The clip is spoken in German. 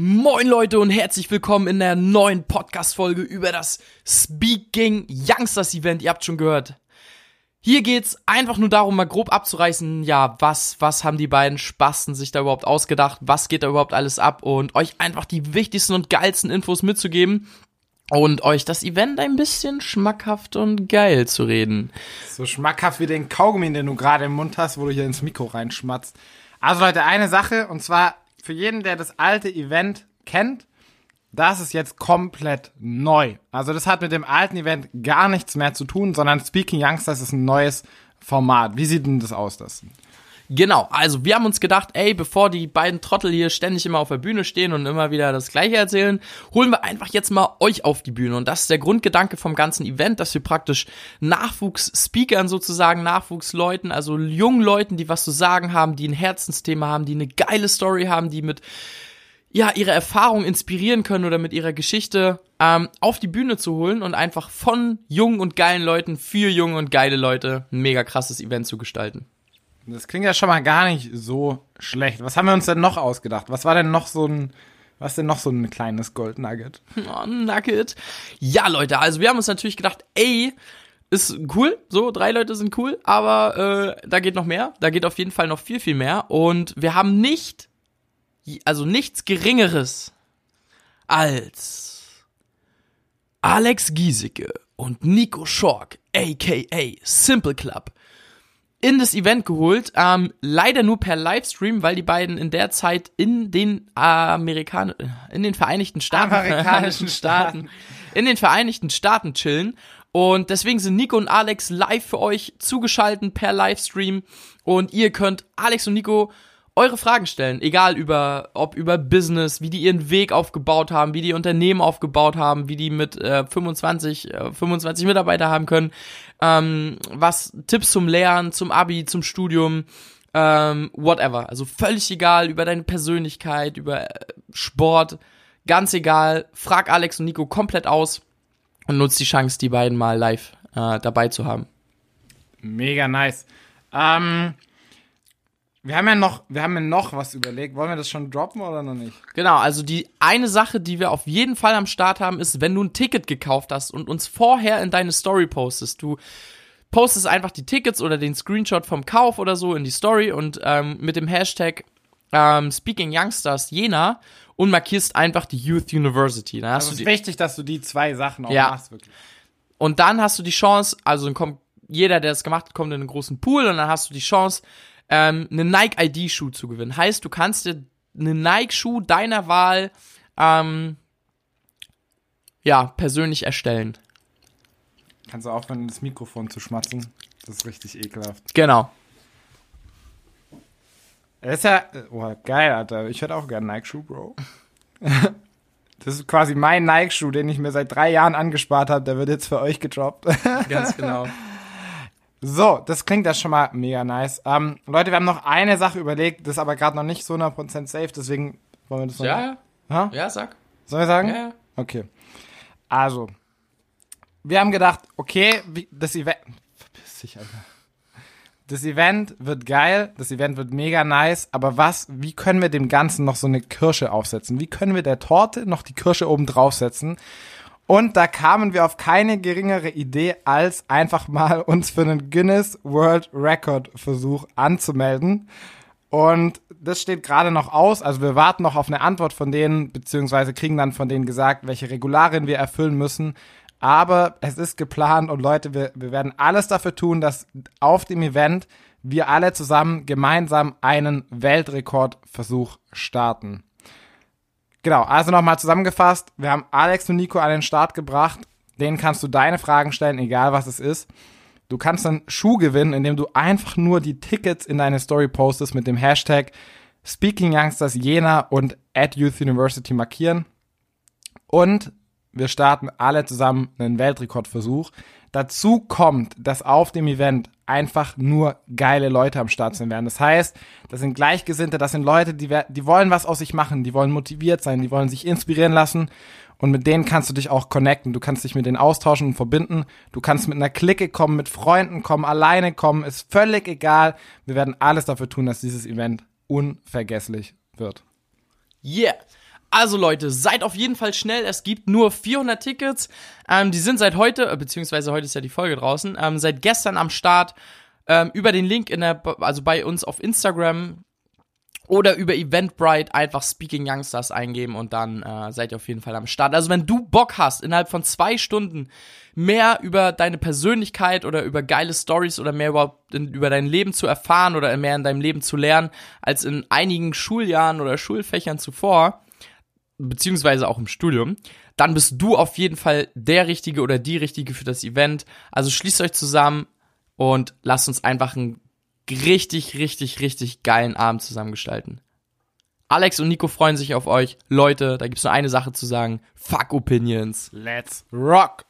Moin Leute und herzlich willkommen in der neuen Podcast-Folge über das Speaking Youngsters Event. Ihr habt schon gehört. Hier geht's einfach nur darum, mal grob abzureißen, ja, was, was haben die beiden Spasten sich da überhaupt ausgedacht, was geht da überhaupt alles ab und euch einfach die wichtigsten und geilsten Infos mitzugeben und euch das Event ein bisschen schmackhaft und geil zu reden. So schmackhaft wie den Kaugummi, den du gerade im Mund hast, wo du hier ins Mikro reinschmatzt. Also Leute, eine Sache, und zwar für jeden, der das alte Event kennt, das ist jetzt komplett neu. Also das hat mit dem alten Event gar nichts mehr zu tun, sondern Speaking Youngsters ist ein neues Format. Wie sieht denn das aus, das? Genau, also wir haben uns gedacht, ey, bevor die beiden Trottel hier ständig immer auf der Bühne stehen und immer wieder das Gleiche erzählen, holen wir einfach jetzt mal euch auf die Bühne. Und das ist der Grundgedanke vom ganzen Event, dass wir praktisch Nachwuchs-Speakern sozusagen, Nachwuchsleuten, also jungen Leuten, die was zu sagen haben, die ein Herzensthema haben, die eine geile Story haben, die mit ja, ihre Erfahrung inspirieren können oder mit ihrer Geschichte ähm, auf die Bühne zu holen und einfach von jungen und geilen Leuten für junge und geile Leute ein mega krasses Event zu gestalten. Das klingt ja schon mal gar nicht so schlecht. Was haben wir uns denn noch ausgedacht? Was war denn noch so ein, was denn noch so ein kleines Goldnugget? Oh, Nugget. Ja, Leute, also wir haben uns natürlich gedacht, ey, ist cool, so, drei Leute sind cool, aber äh, da geht noch mehr, da geht auf jeden Fall noch viel, viel mehr. Und wir haben nicht, also nichts Geringeres als Alex Giesecke und Nico Schork, aka Simple Club, in das Event geholt. Ähm, leider nur per Livestream, weil die beiden in der Zeit in den Amerikan in den Vereinigten Staaten, Amerikanischen Staaten, in den Vereinigten Staaten chillen. Und deswegen sind Nico und Alex live für euch zugeschalten per Livestream. Und ihr könnt Alex und Nico eure Fragen stellen, egal über, ob über Business, wie die ihren Weg aufgebaut haben, wie die Unternehmen aufgebaut haben, wie die mit äh, 25, äh, 25 Mitarbeiter haben können, ähm, was Tipps zum Lernen, zum Abi, zum Studium, ähm, whatever. Also völlig egal über deine Persönlichkeit, über äh, Sport, ganz egal. Frag Alex und Nico komplett aus und nutzt die Chance, die beiden mal live äh, dabei zu haben. Mega nice. Ähm, wir haben ja noch, wir haben ja noch was überlegt. Wollen wir das schon droppen oder noch nicht? Genau, also die eine Sache, die wir auf jeden Fall am Start haben, ist, wenn du ein Ticket gekauft hast und uns vorher in deine Story postest, du postest einfach die Tickets oder den Screenshot vom Kauf oder so in die Story und ähm, mit dem Hashtag ähm, Speaking Youngsters Jena und markierst einfach die Youth University. Dann Also es ist wichtig, dass du die zwei Sachen auch Ja. machst, wirklich. und dann hast du die Chance, also dann kommt jeder, der es gemacht hat, kommt in einen großen Pool und dann hast du die Chance, ähm, einen Nike-ID-Schuh zu gewinnen. Heißt, du kannst dir einen Nike-Schuh deiner Wahl ähm, ja, persönlich erstellen. Kannst du aufhören, das Mikrofon zu schmatzen? Das ist richtig ekelhaft. Genau. Das ist ja, oh, geil, Alter. Ich hätte auch gern Nike-Schuh, Bro. Das ist quasi mein Nike-Schuh, den ich mir seit drei Jahren angespart habe. Der wird jetzt für euch gedroppt. Ganz genau. So, das klingt ja schon mal mega nice. Ähm, Leute, wir haben noch eine Sache überlegt, das ist aber gerade noch nicht so 100% safe, deswegen wollen wir das noch Ja, ja. Ja, sag. Sollen wir sagen? Ja, ja. Okay. Also, wir haben gedacht, okay, wie, das Event. Verpiss dich, Alter. Das Event wird geil, das Event wird mega nice, aber was, wie können wir dem Ganzen noch so eine Kirsche aufsetzen? Wie können wir der Torte noch die Kirsche oben draufsetzen? Und da kamen wir auf keine geringere Idee, als einfach mal uns für einen Guinness World Record Versuch anzumelden. Und das steht gerade noch aus. Also wir warten noch auf eine Antwort von denen, beziehungsweise kriegen dann von denen gesagt, welche Regularien wir erfüllen müssen. Aber es ist geplant und Leute, wir, wir werden alles dafür tun, dass auf dem Event wir alle zusammen gemeinsam einen Weltrekordversuch starten. Genau, also nochmal zusammengefasst, wir haben Alex und Nico an den Start gebracht. Denen kannst du deine Fragen stellen, egal was es ist. Du kannst einen Schuh gewinnen, indem du einfach nur die Tickets in deine Story postest mit dem Hashtag Speaking Youngsters Jena und at Youth University markieren. Und wir starten alle zusammen einen Weltrekordversuch. Dazu kommt, dass auf dem Event einfach nur geile Leute am Start sein werden. Das heißt, das sind Gleichgesinnte, das sind Leute, die, die wollen was aus sich machen, die wollen motiviert sein, die wollen sich inspirieren lassen und mit denen kannst du dich auch connecten. Du kannst dich mit denen austauschen und verbinden. Du kannst mit einer Clique kommen, mit Freunden kommen, alleine kommen, ist völlig egal. Wir werden alles dafür tun, dass dieses Event unvergesslich wird. Yeah. Also Leute, seid auf jeden Fall schnell. Es gibt nur 400 Tickets. Ähm, die sind seit heute, äh, beziehungsweise heute ist ja die Folge draußen, ähm, seit gestern am Start. Ähm, über den Link in der, also bei uns auf Instagram oder über Eventbrite einfach Speaking Youngsters eingeben und dann äh, seid ihr auf jeden Fall am Start. Also wenn du Bock hast, innerhalb von zwei Stunden mehr über deine Persönlichkeit oder über geile Stories oder mehr überhaupt in, über dein Leben zu erfahren oder mehr in deinem Leben zu lernen, als in einigen Schuljahren oder Schulfächern zuvor, beziehungsweise auch im Studium, dann bist du auf jeden Fall der Richtige oder die Richtige für das Event. Also schließt euch zusammen und lasst uns einfach einen richtig, richtig, richtig geilen Abend zusammengestalten. Alex und Nico freuen sich auf euch. Leute, da gibt's nur eine Sache zu sagen. Fuck Opinions. Let's rock!